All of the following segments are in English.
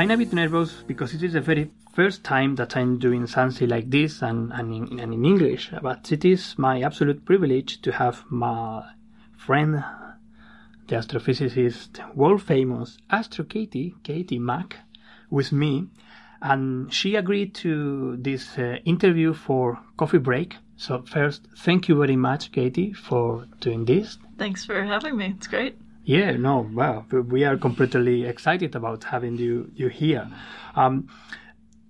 I'm a bit nervous because it is the very first time that I'm doing something like this and, and, in, and in English. But it is my absolute privilege to have my friend, the astrophysicist, world famous Astro Katie, Katie Mack, with me. And she agreed to this uh, interview for coffee break. So, first, thank you very much, Katie, for doing this. Thanks for having me. It's great. Yeah, no, well, we are completely excited about having you you here. Um,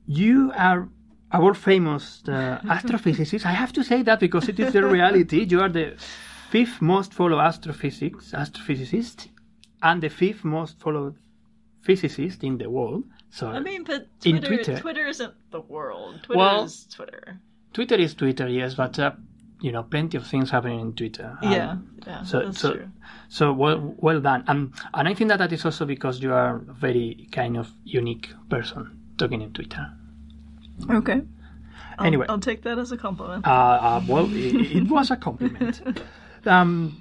you are our famous uh, astrophysicist. I have to say that because it is the reality. You are the fifth most followed astrophysics astrophysicist and the fifth most followed physicist in the world. So I mean, but in Twitter, Twitter, Twitter isn't the world. Twitter Well- is Twitter. Twitter is Twitter, yes, but uh, you know, plenty of things happening in Twitter. Um, yeah, yeah, so that's so true. so well well done and and i think that that is also because you are a very kind of unique person talking in twitter Okay. I'll, Anyway. I'll take that as a compliment. uh, uh well it, it was a compliment um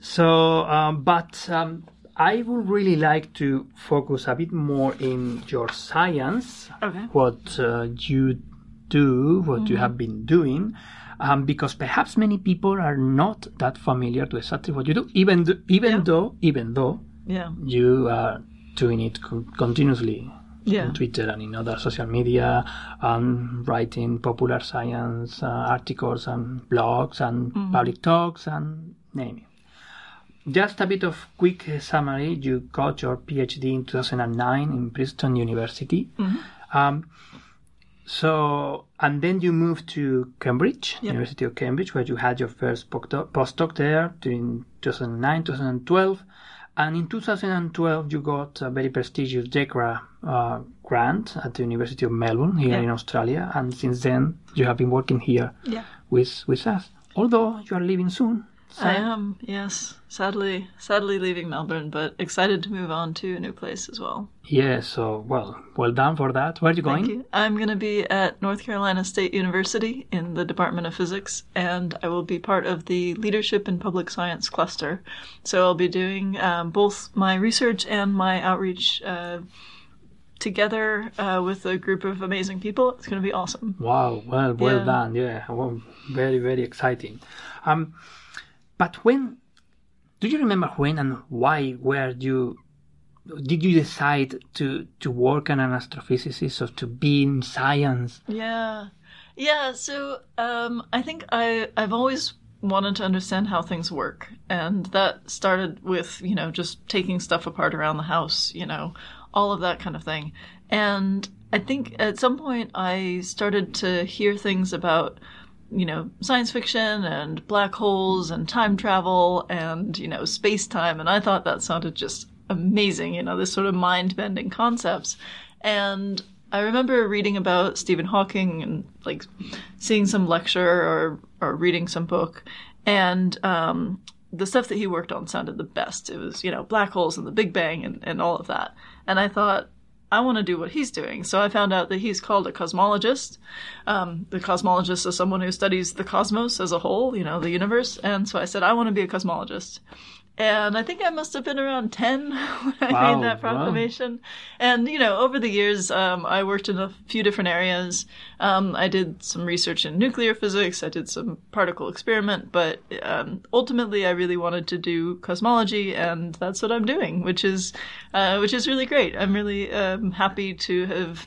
so um but um I would really like to focus a bit more in your science, Okay. what uh, you do, what you have been doing, um, because perhaps many people are not that familiar to exactly what you do, even th- even Yeah. though even though yeah, you are doing it co- continuously yeah, on Twitter and in other social media, and writing popular science uh, articles and blogs and public talks and name it. Just a bit of quick summary. You got your PhD in 2009 in Princeton University. Um, so, and then you moved to Cambridge, Yep. University of Cambridge, where you had your first postdoc there during 2009, 2012. And in 2012, you got a very prestigious DECRA uh, grant at the University of Melbourne here Yeah. in Australia. And since then, you have been working here yeah. with, with us. Although you are leaving soon. I am. Yes, sadly, sadly leaving Melbourne, but excited to move on to a new place as well. Yeah, so, well, well done for that. Where are you going? Thank you. I'm going to be at North Carolina State University in the Department of Physics, and I will be part of the Leadership in Public Science cluster. So I'll be doing um, both my research and my outreach uh, together uh, with a group of amazing people. It's going to be awesome. Wow, well, well Yeah. done. Yeah, well, very, very exciting. Um, but when do you remember when and why were you? Did you decide to to work as an astrophysicist or to be in science? Yeah. Yeah, so um, I think I, I've always wanted to understand how things work. And that started with, you know, just taking stuff apart around the house, you know, all of that kind of thing. And I think at some point I started to hear things about, you know, science fiction and black holes and time travel and, you know, space time. And I thought that sounded just amazing, you know, this sort of mind bending concepts. And I remember reading about Stephen Hawking and like seeing some lecture or or reading some book, and um, the stuff that he worked on sounded the best. It was you know black holes and the Big Bang and, and all of that. And I thought I want to do what he's doing. So I found out that he's called a cosmologist. Um, the cosmologist is someone who studies the cosmos as a whole, you know, the universe. And so I said I want to be a cosmologist. And I think I must have been around 10 when I Wow, made that wow. proclamation. And, you know, over the years, um, I worked in a few different areas. Um, I did some research in nuclear physics, I did some particle experiment, but um, ultimately I really wanted to do cosmology, and that's what I'm doing, which is, uh, which is really great. I'm really um, happy to have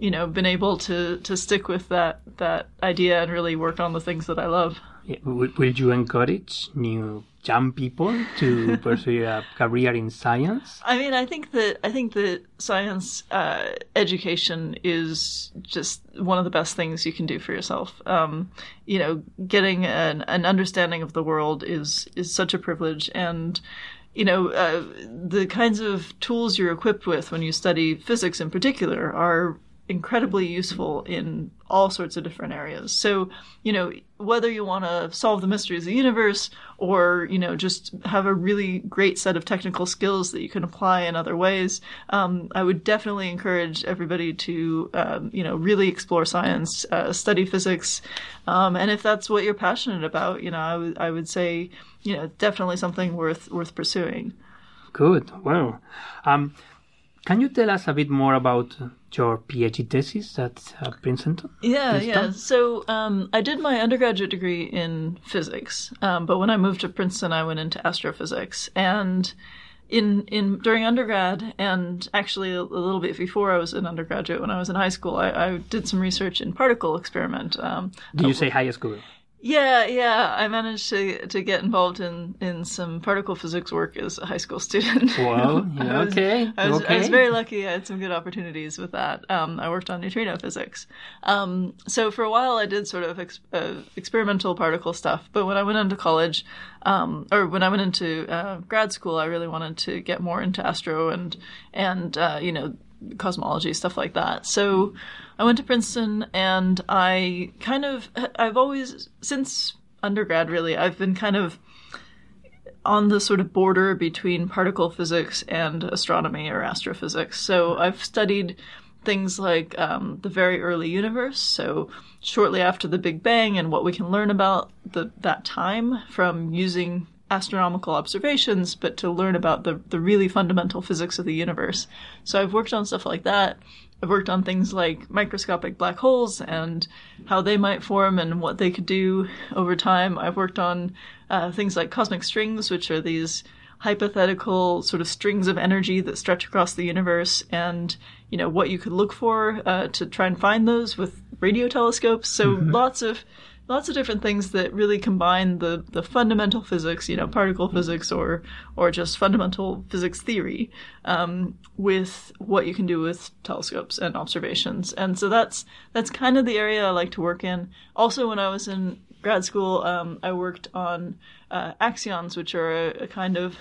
you know, been able to to stick with that that idea and really work on the things that I love. Will you encourage new young people to pursue a career in science? I mean, I think that I think that science uh, education is just one of the best things you can do for yourself. Um, you know, getting an, an understanding of the world is is such a privilege, and you know, uh, the kinds of tools you're equipped with when you study physics, in particular, are incredibly useful in all sorts of different areas. So, you know, whether you want to solve the mysteries of the universe or, you know, just have a really great set of technical skills that you can apply in other ways, um, I would definitely encourage everybody to, um, you know, really explore science, uh, study physics. Um, and if that's what you're passionate about, you know, I would, say, you know, definitely something worth, worth pursuing. Good. Well, um, can you tell us a bit more about your PhD thesis at uh, Princeton? Yeah, Princeton? yeah. So um, I did my undergraduate degree in physics, um, but when I moved to Princeton, I went into astrophysics. And in in during undergrad, and actually a, a little bit before I was an undergraduate, when I was in high school, I, I did some research in particle experiment. Um, Do you say high school? Yeah, yeah. I managed to to get involved in in some particle physics work as a high school student. Yeah, I was, okay, I was, I was very lucky. I had some good opportunities with that. Um, I worked on neutrino physics. Um, so for a while, I did sort of ex- uh, experimental particle stuff. But when I went into college, um, or when I went into uh, grad school, I really wanted to get more into astro and and uh, you know cosmology stuff like that. So I went to Princeton, and I kind of I've always since undergrad really I've been kind of on the sort of border between particle physics and astronomy or astrophysics. So I've studied things like um, the very early universe, so shortly after the Big Bang, and what we can learn about the, that time from using astronomical observations, but to learn about the, the really fundamental physics of the universe. So I've worked on stuff like that. I've worked on things like microscopic black holes and how they might form and what they could do over time. I've worked on uh, things like cosmic strings, which are these hypothetical sort of strings of energy that stretch across the universe, and you know what you could look for uh, to try and find those with radio telescopes. So lots of lots of different things that really combine the the fundamental physics, you know, particle physics or or just fundamental physics theory, um, with what you can do with telescopes and observations. And so that's that's kind of the area I like to work in. Also, when I was in grad school, um, I worked on uh, axions, which are a, a kind of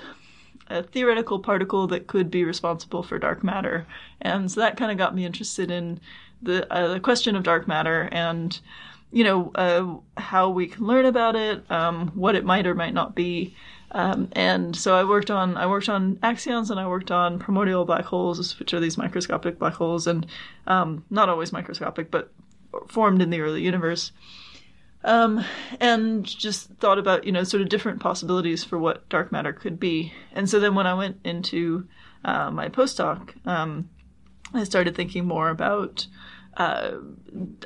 a theoretical particle that could be responsible for dark matter, and so that kind of got me interested in the uh, the question of dark matter and you know uh, how we can learn about it, um, what it might or might not be. Um, and so I worked on I worked on axions and I worked on primordial black holes, which are these microscopic black holes, and um, not always microscopic, but formed in the early universe. Um, and just thought about you know sort of different possibilities for what dark matter could be. And so then when I went into uh, my postdoc, um, I started thinking more about uh,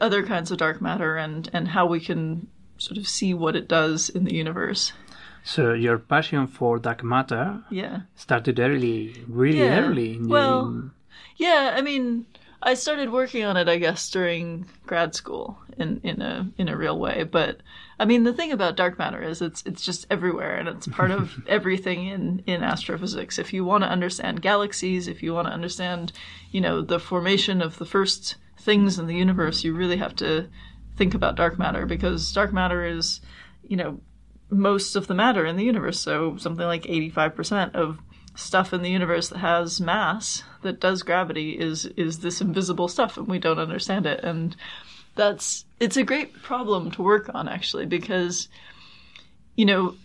other kinds of dark matter and and how we can sort of see what it does in the universe. So your passion for dark matter Yeah. started early, really Yeah. early. In Well, the, Yeah, I mean, I started working on it, I guess, during grad school in in a in a real way. But I mean, the thing about dark matter is it's it's just everywhere, and it's part of everything in in astrophysics. If you want to understand galaxies, if you want to understand, you know, the formation of the first things in the universe, you really have to think about dark matter because dark matter is, you know, most of the matter in the universe. So something like 85% of stuff in the universe that has mass that does gravity is is this invisible stuff and we don't understand it. And that's it's a great problem to work on actually because you know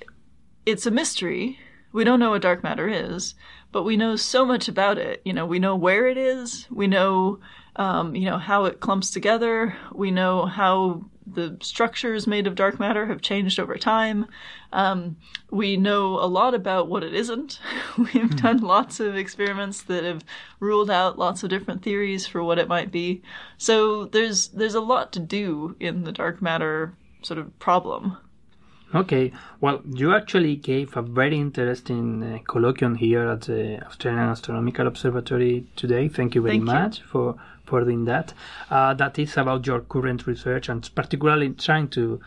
it's a mystery. We don't know what dark matter is but we know so much about it. You know we know where it is. We know um, you know how it clumps together we know how the structures made of dark matter have changed over time. Um, we know a lot about what it isn't. We've done lots of experiments that have ruled out lots of different theories for what it might be. So there's there's a lot to do in the dark matter sort of problem. Okay, well, you actually gave a very interesting uh, colloquium here at the Australian Astronomical Observatory today. Thank you very Thank you. much for for doing that. Uh, that is about your current research and particularly trying to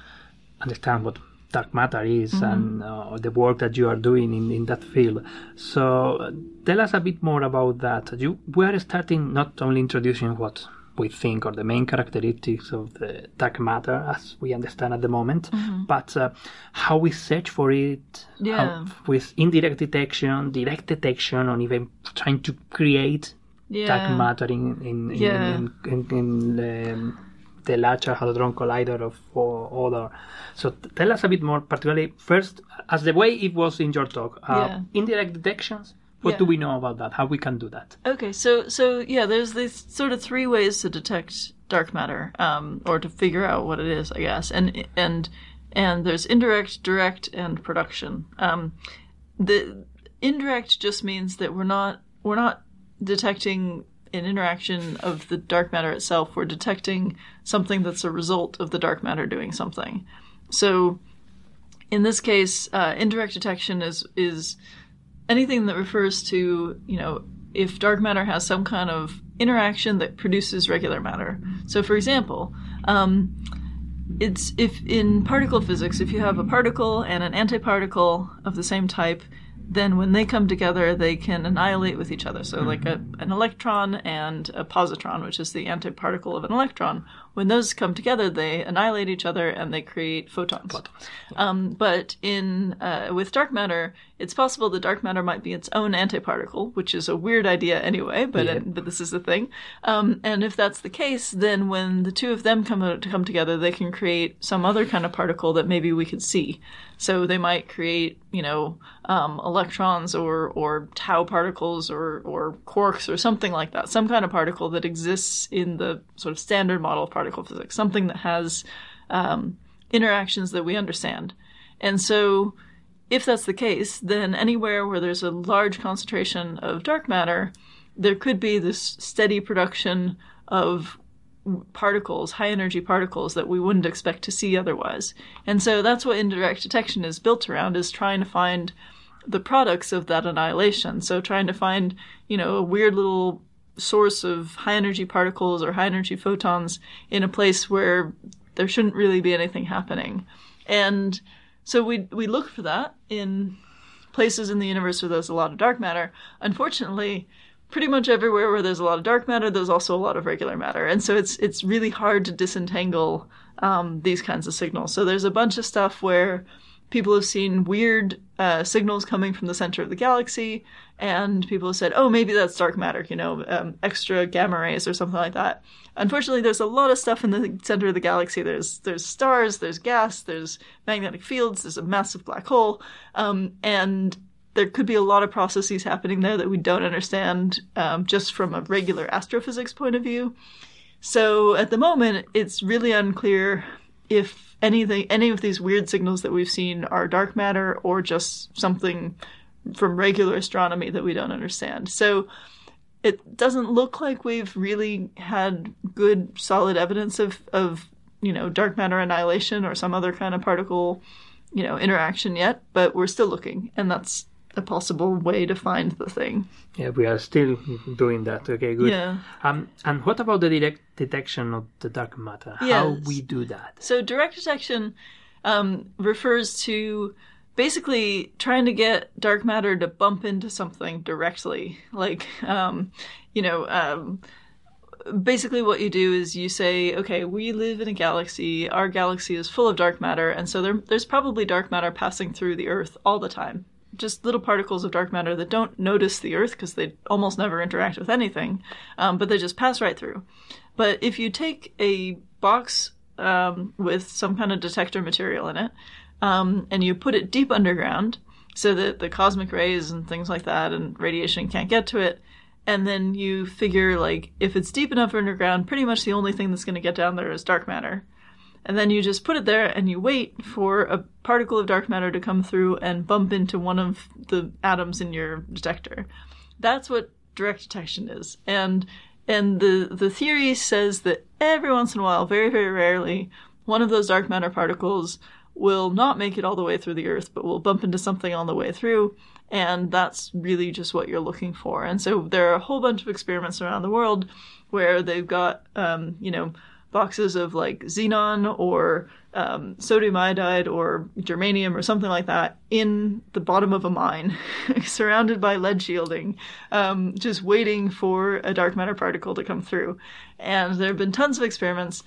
understand what dark matter is Mm-hmm. and uh, the work that you are doing in, in that field. So, uh, tell us a bit more about that. You we are starting not only introducing what we think are the main characteristics of the dark matter as we understand at the moment, but uh, how we search for it how- Mm-hmm. With indirect detection, direct detection, or even trying to create Yeah. dark matter in in, in, Yeah. in, in, in the, the Larger Hadron Collider of or other. So t- tell us a bit more, particularly first, as the way it was in your talk, uh, Yeah. indirect detections. What do we know about that? How we can do that? Okay, so so yeah, there's these sort of three ways to detect dark matter, um, or to figure out what it is, I guess, and and and there's indirect, direct, and production. Um, the indirect just means that we're not we're not detecting an interaction of the dark matter itself. We're detecting something that's a result of the dark matter doing something. So in this case, uh, indirect detection is is anything that refers to you know if dark matter has some kind of interaction that produces regular matter. So, for example, um, it's if in particle physics, if you have a particle and an antiparticle of the same type, then when they come together, they can annihilate with each other. So, like mm-hmm. a, an electron and a positron, which is the antiparticle of an electron, when those come together, they annihilate each other and they create photons. Um, but in uh, with dark matter, it's possible that dark matter might be its own antiparticle, which is a weird idea anyway. But Yeah. but this is the thing. Um, and if that's the case, then when the two of them come to come together, they can create some other kind of particle that maybe we could see. So they might create, you know, um, electrons or or tau particles or or quarks or something like that. Some kind of particle that exists in the sort of standard model of particle physics. Something that has um, interactions that we understand. And so, if that's the case, then anywhere where there's a large concentration of dark matter, there could be this steady production of particles, high energy particles that we wouldn't expect to see otherwise. And so that's what indirect detection is built around is trying to find the products of that annihilation. So trying to find, you know, a weird little source of high energy particles or high energy photons in a place where there shouldn't really be anything happening. And so we we look for that in places in the universe where there's a lot of dark matter. Unfortunately, pretty much everywhere where there's a lot of dark matter, there's also a lot of regular matter, and so it's it's really hard to disentangle um, these kinds of signals. So there's a bunch of stuff where people have seen weird uh, signals coming from the center of the galaxy, and people have said, "Oh, maybe that's dark matter," you know, um, extra gamma rays or something like that. Unfortunately, there's a lot of stuff in the center of the galaxy. There's there's stars, there's gas, there's magnetic fields, there's a massive black hole, um, and there could be a lot of processes happening there that we don't understand um, just from a regular astrophysics point of view. So at the moment, it's really unclear if anything, any of these weird signals that we've seen are dark matter or just something from regular astronomy that we don't understand. So it doesn't look like we've really had good, solid evidence of, of you know, dark matter annihilation or some other kind of particle, you know, interaction yet, but we're still looking, and that's a possible way to find the thing. Yeah, we are still doing that. Okay, good. Yeah. Um, and what about the direct detection of the dark matter? How we do that? So direct detection um, refers to basically trying to get dark matter to bump into something directly. Like, um, you know, um, basically what you do is you say, okay, we live in a galaxy. Our galaxy is full of dark matter, and so there, there's probably dark matter passing through the Earth all the time. Just little particles of dark matter that don't notice the Earth because they almost never interact with anything, um, but they just pass right through. But if you take a box um, with some kind of detector material in it, um, and you put it deep underground so that the cosmic rays and things like that and radiation can't get to it, and then you figure like if it's deep enough underground, pretty much the only thing that's going to get down there is dark matter. And then you just put it there and you wait for a particle of dark matter to come through and bump into one of the atoms in your detector. That's what direct detection is. And and the the theory says that every once in a while, very very rarely, one of those dark matter particles will not make it all the way through the Earth, but will bump into something on the way through. And that's really just what you're looking for. And so there are a whole bunch of experiments around the world where they've got, um, you know, boxes of like xenon or um, sodium iodide or germanium or something like that in the bottom of a mine, surrounded by lead shielding, um, just waiting for a dark matter particle to come through. And there have been tons of experiments.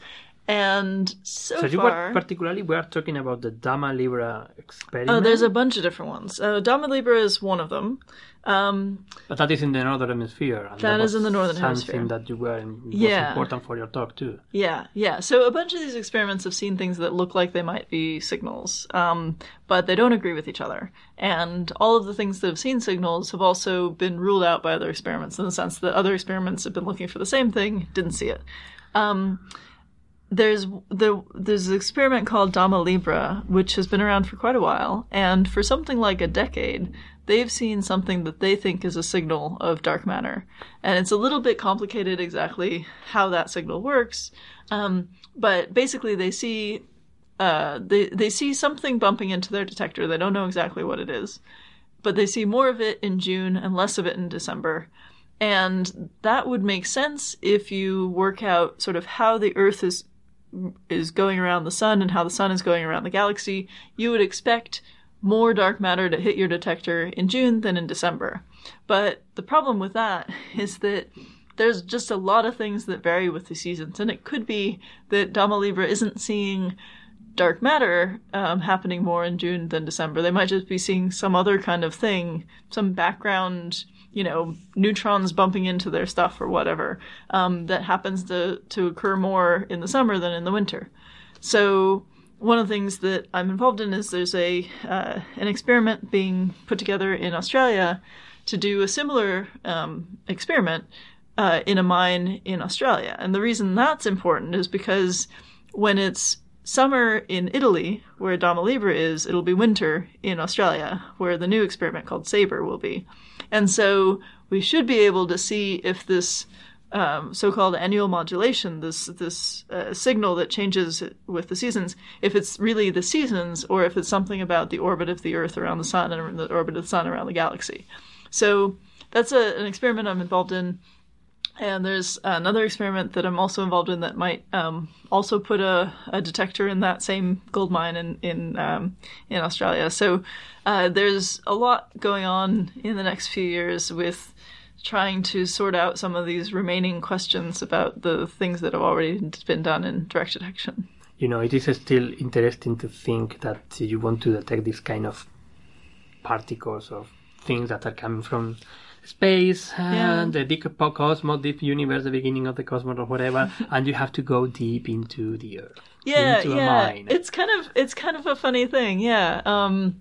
And so, So you far, were particularly we are talking about the Dama Libra experiment. oh, there's a bunch of different ones. Uh, Dama Libra is one of them. Um, but that is in the northern hemisphere. And That is in the northern something hemisphere. that you were was Yeah. important for your talk too. Yeah, yeah. So a bunch of these experiments have seen things that look like they might be signals, um, but they don't agree with each other. And all of the things that have seen signals have also been ruled out by other experiments in the sense that other experiments have been looking for the same thing, didn't see it. Um, there's the there's an experiment called Dama Libra, which has been around for quite a while, and for something like a decade, they've seen something that they think is a signal of dark matter, and it's a little bit complicated exactly how that signal works, um, but basically they see uh, they they see something bumping into their detector. They don't know exactly what it is, but they see more of it in June and less of it in December. And that would make sense if you work out sort of how the Earth is is going around the sun and how the sun is going around the galaxy. You would expect more dark matter to hit your detector in June than in December. But the problem with that is that there's just a lot of things that vary with the seasons, and it could be that Dama Libra isn't seeing dark matter um, happening more in June than December. They might just be seeing some other kind of thing, some background, you know, neutrons bumping into their stuff or whatever um, that happens to to occur more in the summer than in the winter. So one of the things that I'm involved in is there's a uh, an experiment being put together in Australia to do a similar um, experiment uh, in a mine in Australia. And the reason that's important is because when it's summer in Italy, where Dama Libra is, it'll be winter in Australia, where the new experiment called Sabre will be. And so we should be able to see if this um, so-called annual modulation, this this uh, signal that changes with the seasons, if it's really the seasons or if it's something about the orbit of the Earth around the Sun and the orbit of the Sun around the galaxy. So that's a, an experiment I'm involved in. And there's another experiment that I'm also involved in that might um, also put a, a detector in that same gold mine in in um, in Australia. So uh, there's a lot going on in the next few years with trying to sort out some of these remaining questions about the things that have already been done in direct detection. You know, it is still interesting to think that you want to detect this kind of particles or things that are coming from space Yeah. and the deep cosmos, deep universe, the beginning of the cosmos or whatever, and you have to go deep into the earth. yeah into a yeah mine. it's kind of it's kind of a funny thing yeah um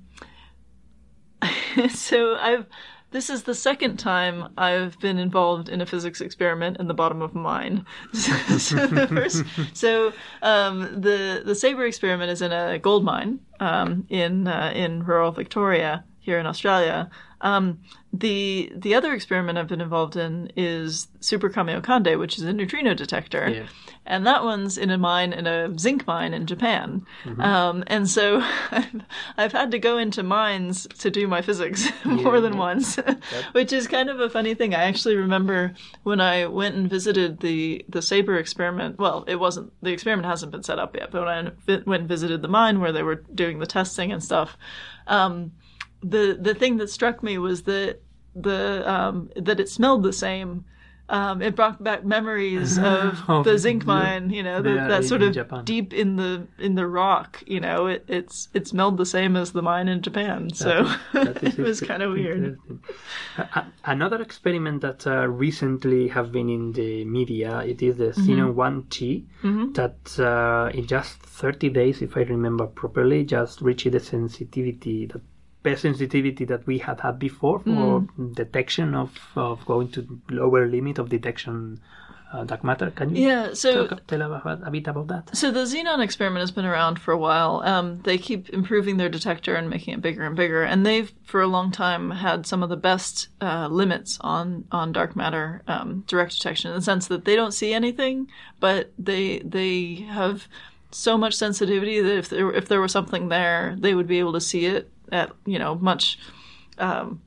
so i've this is the second time I've been involved in a physics experiment in the bottom of a mine. so the first, so um, the the Sabre experiment is in a gold mine um, in uh, in rural Victoria here in Australia. Um, the the other experiment I've been involved in is Super Kamiokande, which is a neutrino detector, Yeah. and that one's in a mine in a zinc mine in Japan. Um, and so I've, I've had to go into mines to do my physics more than once, which is kind of a funny thing. I actually remember when I went and visited the the Sabre experiment. Well, it wasn't the experiment hasn't been set up yet, but when I went and visited the mine where they were doing the testing and stuff. Um, the the thing that struck me was that the um, that it smelled the same. Um, it brought back memories of Of the zinc mine, you know, that, yeah, that sort of Japan. deep in the in the rock. You know, it, it's it smelled the same as the mine in Japan, so That is it was kind of weird. a- Another experiment that uh, recently have been in the media, it is the Mm-hmm. Xenon 1T that uh, in just 30 days, if I remember properly, just reached the sensitivity, the best sensitivity that we had had before for Mm. detection of, of going to lower limit of detection uh, dark matter. Can you Yeah, so talk, tell about, a bit about that? So the xenon experiment has been around for a while. Um, they keep improving their detector and making it bigger and bigger, and they've for a long time had some of the best uh, limits on on dark matter um, direct detection in the sense that they don't see anything, but they they have so much sensitivity that if there if there were something there, they would be able to see it at you know much. Um,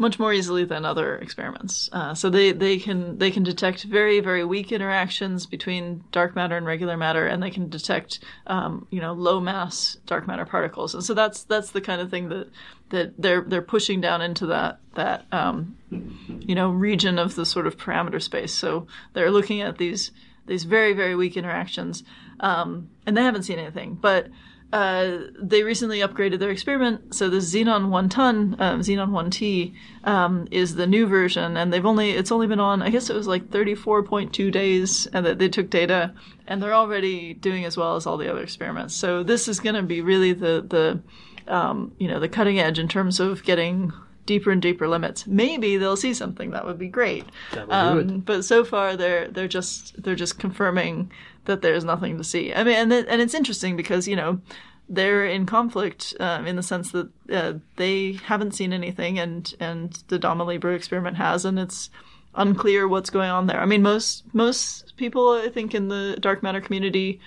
much more easily than other experiments. Uh, so they, they can they can detect very very weak interactions between dark matter and regular matter, and they can detect um, you know low mass dark matter particles. And so that's that's the kind of thing that that they're they're pushing down into that that um, you know region of the sort of parameter space. So they're looking at these these very very weak interactions, um, and they haven't seen anything, but uh, they recently upgraded their experiment. So the Xenon one ton, um, Xenon one T, um, is the new version, and they've only it's only been on. I guess it was like thirty four point two days, and that they took data, and they're already doing as well as all the other experiments. So this is going to be really the the um, you know the cutting edge in terms of getting deeper and deeper limits. Maybe they'll see something that would be great. Would Um, but so far they're they're just they're just confirming that there's nothing to see. I mean, and it, and it's interesting because you know they're in conflict um, in the sense that uh, they haven't seen anything, and and the Dama Libra experiment has, and it's unclear what's going on there. I mean, most most people I think in the dark matter community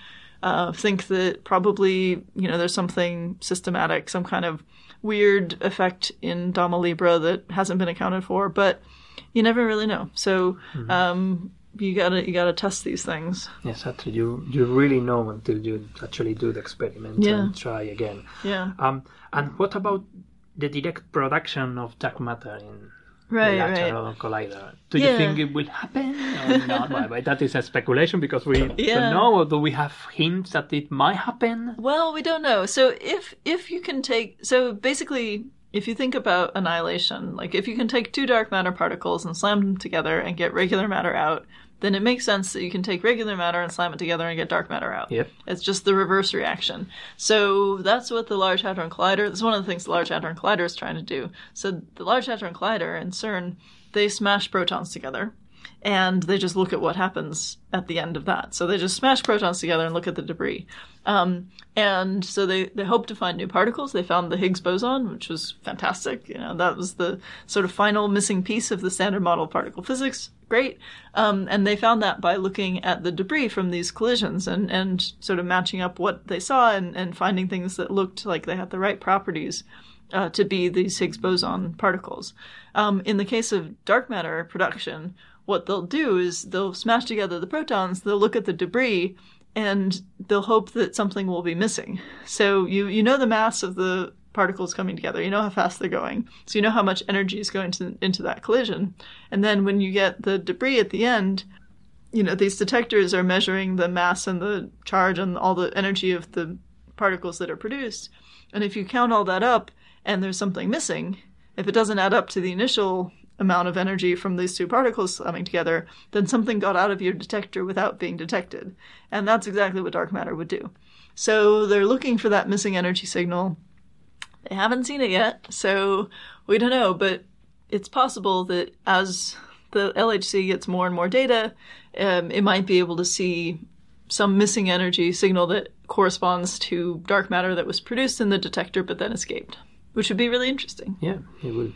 uh, think that probably you know there's something systematic, some kind of weird effect in Dama Libra that hasn't been accounted for, but you never really know. So um, you gotta you gotta test these things. Exactly. You you really know until you actually do the experiment Yeah. and try again. Yeah, Um, and what about the direct production of dark matter in right, the Large right. Collider? Do you think it will happen or not? well, that is a speculation because we Yeah. don't know. Or do we have hints that it might happen? Well, we don't know. So if if you can take so basically if you think about annihilation, like if you can take two dark matter particles and slam them together and get regular matter out, then it makes sense that you can take regular matter and slam it together and get dark matter out. Yep. It's just the reverse reaction. So that's what the Large Hadron Collider, that's one of the things the Large Hadron Collider is trying to do. So the Large Hadron Collider and CERN, they smash protons together and they just look at what happens at the end of that. So they just smash protons together and look at the debris. Um, and so they, they hope to find new particles. They found the Higgs boson, which was fantastic. You know, that was the sort of final missing piece of the standard model of particle physics. Great. Um, and they found that by looking at the debris from these collisions and, and sort of matching up what they saw and, and finding things that looked like they had the right properties uh, to be these Higgs boson particles. Um, in the case of dark matter production, what they'll do is they'll smash together the protons, they'll look at the debris, and they'll hope that something will be missing. So you you know the mass of the particles coming together, you know how fast they're going, so you know how much energy is going to, into that collision, and then when you get the debris at the end, you know these detectors are measuring the mass and the charge and all the energy of the particles that are produced, and if you count all that up and there's something missing, if it doesn't add up to the initial amount of energy from these two particles slamming together, then something got out of your detector without being detected. And that's exactly what dark matter would do. So they're looking for that missing energy signal. They haven't seen it yet, so we don't know, but it's possible that as the LHC gets more and more data, um, it might be able to see some missing energy signal that corresponds to dark matter that was produced in the detector but then escaped, which would be really interesting. Yeah, it would.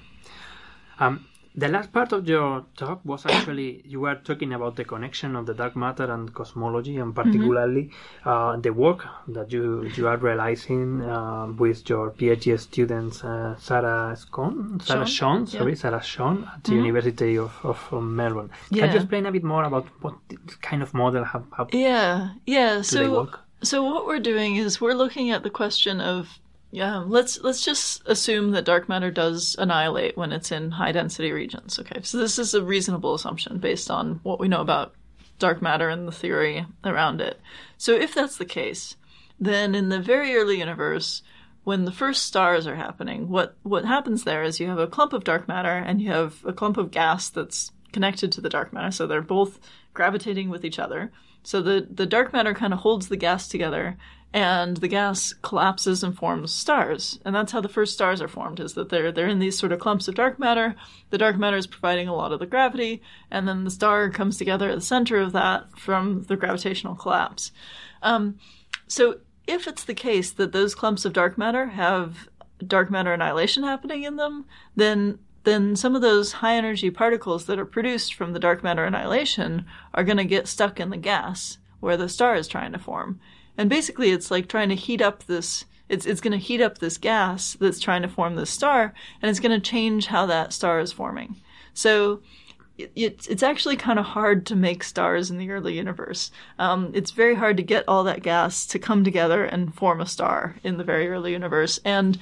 Um, the last part of your talk was actually you were talking about the connection of the dark matter and cosmology, and particularly uh, the work that you you are realizing uh, with your PhD students, uh, Sarah Scone, Sarah Schon, sorry, yeah. Sarah Schon at the University of, of Melbourne. Can you explain a bit more about what kind of model have, have Yeah, yeah. So, so what we're doing is we're looking at the question of, yeah, let's let's just assume that dark matter does annihilate when it's in high density regions. Okay, so this is a reasonable assumption based on what we know about dark matter and the theory around it. So if that's the case, then in the very early universe, when the first stars are happening, what what happens there is you have a clump of dark matter and you have a clump of gas that's connected to the dark matter, so they're both gravitating with each other. So the the dark matter kind of holds the gas together, and the gas collapses and forms stars. And that's how the first stars are formed: is that they're they're in these sort of clumps of dark matter. The dark matter is providing a lot of the gravity, and then the star comes together at the center of that from the gravitational collapse. Um, so if it's the case that those clumps of dark matter have dark matter annihilation happening in them, then then some of those high energy particles that are produced from the dark matter annihilation are going to get stuck in the gas where the star is trying to form. And basically, it's like trying to heat up this. It's it's going to heat up this gas that's trying to form this star, and it's going to change how that star is forming. So it's it's actually kind of hard to make stars in the early universe. Um, it's very hard to get all that gas to come together and form a star in the very early universe. And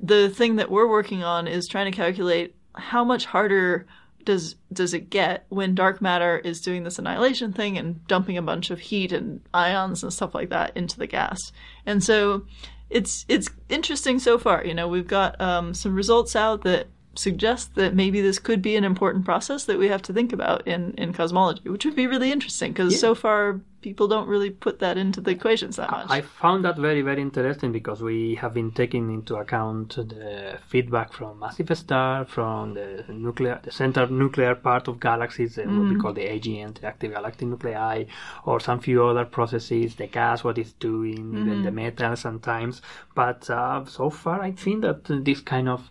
the thing that we're working on is trying to calculate how much harder does does it get when dark matter is doing this annihilation thing and dumping a bunch of heat and ions and stuff like that into the gas. And so it's it's interesting so far. You know, we've got um, some results out that suggest that maybe this could be an important process that we have to think about in, in cosmology, which would be really interesting because yeah. so far people don't really put that into the equations that much. I found that very, very interesting because we have been taking into account the feedback from massive star, from the nuclear, the center nuclear part of galaxies, mm. what we mm-hmm. call the AGN, the active galactic nuclei, or some few other processes, the gas, what it's doing, mm. even the mm-hmm. metals sometimes. But uh, so far, I think that this kind of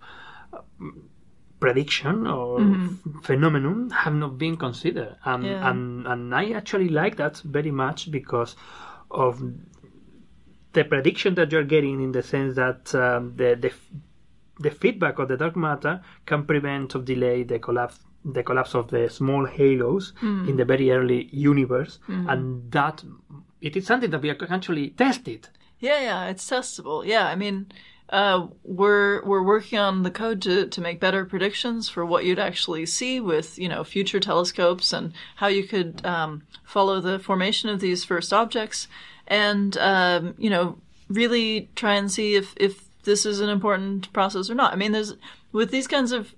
uh, prediction or mm-hmm. phenomenon have not been considered and, yeah. and and I actually like that very much because of the prediction that you're getting in the sense that um, the, the the feedback of the dark matter can prevent or delay the collapse the collapse of the small halos mm. in the very early universe mm. and that it is something that we can actually test it yeah yeah it's testable yeah i mean uh, we're we're working on the code to, to make better predictions for what you'd actually see with you know future telescopes and how you could um, follow the formation of these first objects and um, you know really try and see if if this is an important process or not. I mean, there's with these kinds of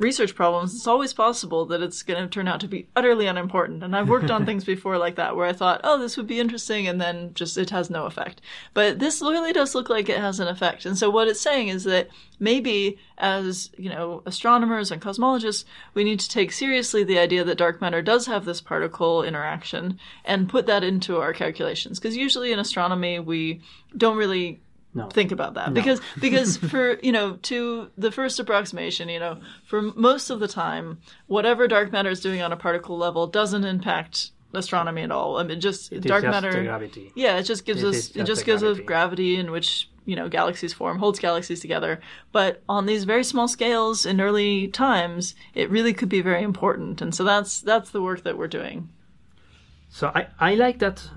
research problems, it's always possible that it's going to turn out to be utterly unimportant. And I've worked on things before like that where I thought, oh, this would be interesting, and then just it has no effect. But this really does look like it has an effect. And so what it's saying is that maybe as, you know, astronomers and cosmologists, we need to take seriously the idea that dark matter does have this particle interaction and put that into our calculations. Because usually in astronomy, we don't really no. think about that no. because because for you know to the first approximation you know for most of the time whatever dark matter is doing on a particle level doesn't impact astronomy at all i mean just it dark just matter gravity. yeah it just gives it us just it just gives gravity. us gravity in which you know galaxies form holds galaxies together but on these very small scales in early times it really could be very important and so that's that's the work that we're doing so i i like that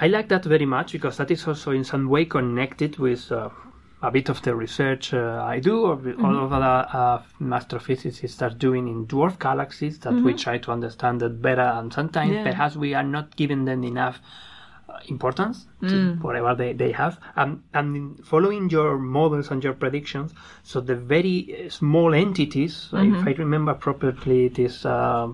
I like that very much because that is also in some way connected with uh, a bit of the research uh, I do, or mm-hmm. all of the uh, astrophysicists are doing in dwarf galaxies that mm-hmm. we try to understand that better, and sometimes yeah. perhaps we are not giving them enough uh, importance to mm. whatever they, they have. Um, and following your models and your predictions, so the very uh, small entities, mm-hmm. if I remember properly, it is uh,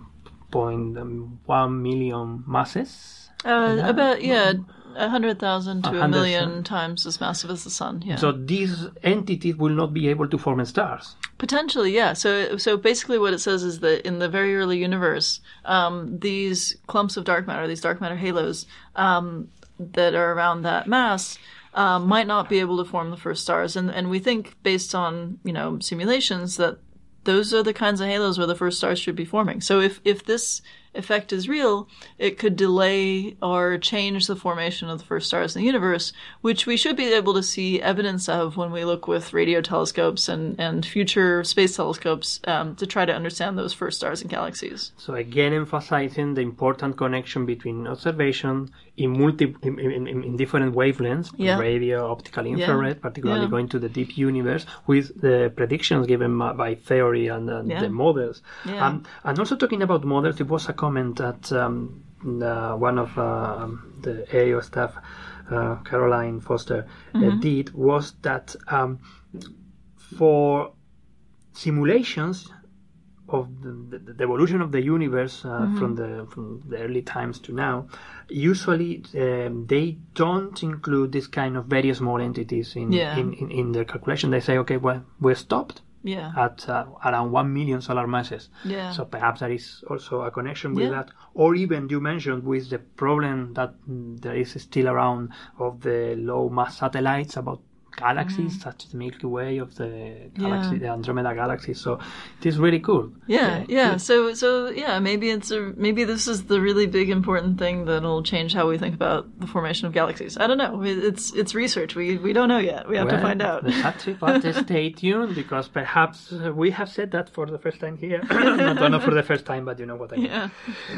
point um, one million masses uh, about yeah, a hundred thousand to a, million times as massive as the sun. Yeah. So these entities will not be able to form stars. Potentially, yeah. So so basically, what it says is that in the very early universe, um, these clumps of dark matter, these dark matter halos um, that are around that mass. Um, might not be able to form the first stars, and and we think based on you know simulations that those are the kinds of halos where the first stars should be forming. So if if this effect is real, it could delay or change the formation of the first stars in the universe, which we should be able to see evidence of when we look with radio telescopes and, and future space telescopes um, to try to understand those first stars and galaxies. So again, emphasizing the important connection between observation in multi in, in, in different wavelengths, yeah. radio, optical, infrared, yeah. particularly yeah. going to the deep universe with the predictions given by theory and, and the models. Um, and also talking about models, it was a comment that um, the, one of uh, the AO staff, uh, Caroline Foster, uh, mm-hmm. did was that um, for simulations of the, the, the, evolution of the universe uh, mm-hmm. from the from the early times to now, usually um, they don't include this kind of very small entities in, yeah. in, in, in their calculation. They say, okay, well, we're stopped yeah. at uh, around 1 million solar masses. Yeah. So perhaps there is also a connection with yeah. that. Or even you mentioned with the problem that mm, there is still around of the low mass satellites, about galaxies, such as the Milky Way of the galaxy, the Andromeda galaxy. So it is really cool. Yeah, yeah. So, so yeah, maybe it's a maybe this is the really big important thing that'll change how we think about the formation of galaxies. I don't know. It's it's research. We we don't know yet. We have Well, to find out. But stay tuned because perhaps uh, we have said that for the first time here. not, not for the first time, but you know what I mean. Yeah.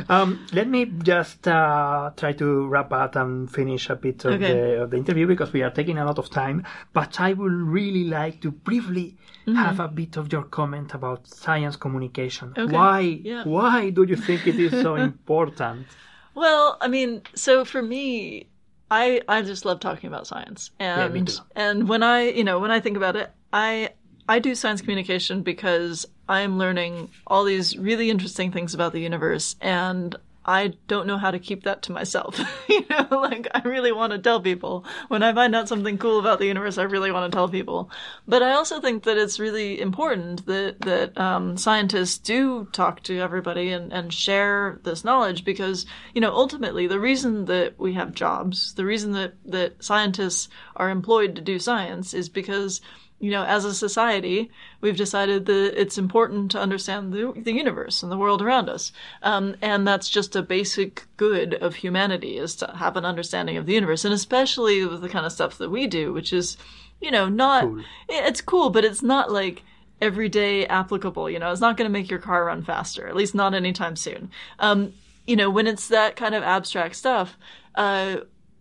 Um, let me just uh, try to wrap up and finish a bit of, Okay. the, of the interview because we are taking a lot of time. But I would really like to briefly mm-hmm. have a bit of your comment about science communication. Okay. Why? Yeah. Why do you think it is so important? Well, I mean, so for me, I I just love talking about science, and too. and when I you know when I think about it, I I do science communication because I'm learning all these really interesting things about the universe, and I don't know how to keep that to myself. you know, like I really want to tell people when I find out something cool about the universe. I really want to tell people, but I also think that it's really important that that um, scientists do talk to everybody and and share this knowledge because you know ultimately the reason that we have jobs, the reason that that scientists are employed to do science is because you know, as a society, we've decided that it's important to understand the, the universe and the world around us. Um, and that's just a basic good of humanity is to have an understanding of the universe. And especially with the kind of stuff that we do, which is, you know, not, it's cool, but it's not like everyday applicable. You know, it's not going to make your car run faster, at least not anytime soon. Um, you know, when it's that kind of abstract stuff, uh,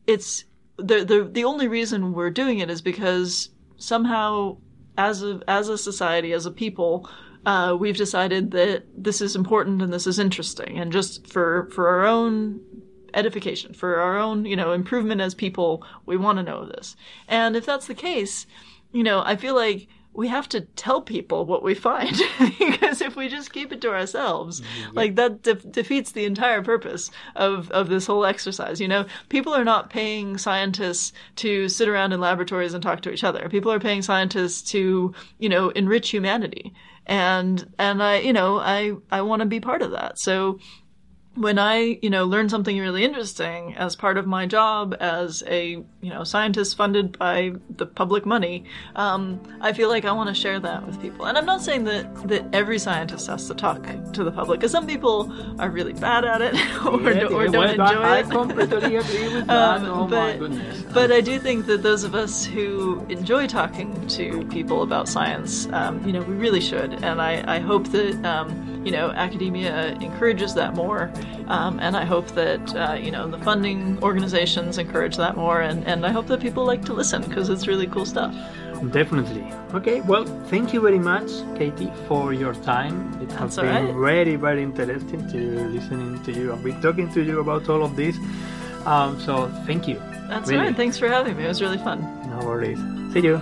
it's, the, the, the only reason we're doing it is because somehow as a as a society as a people uh, we've decided that this is important and this is interesting. And just for for our own edification for our own you know improvement as people we want to know this. And if that's the case you know i feel like we have to tell people what we find. Because if we just keep it to ourselves mm-hmm, like that de- defeats the entire purpose of of this whole exercise you know? People are not paying scientists to sit around in laboratories and talk to each other. People are paying scientists to you know enrich humanity. And and i you know i i want to be part of that. So when I, you know, learn something really interesting as part of my job as a, you know, scientist funded by the public money, um, I feel like I want to share that with people. And I'm not saying that that every scientist has to talk to the public, because some people are really bad at it or, Yeah, or don't I- enjoy I it. completely agree with that. Um, oh my but, goodness. but I do think that those of us who enjoy talking to people about science, um, you know, we really should. And I, I hope that, um, you know, academia encourages that more. Um, and I hope that, uh, you know, the funding organizations encourage that more. And, and I hope that people like to listen because it's really cool stuff. Definitely. Okay, well, thank you very much, Katie, for your time. It has That's been right. very, very interesting to listening to you and be talking to you about all of this. Um, so thank you. That's Really. right. Thanks for having me. It was really fun. No worries. See you.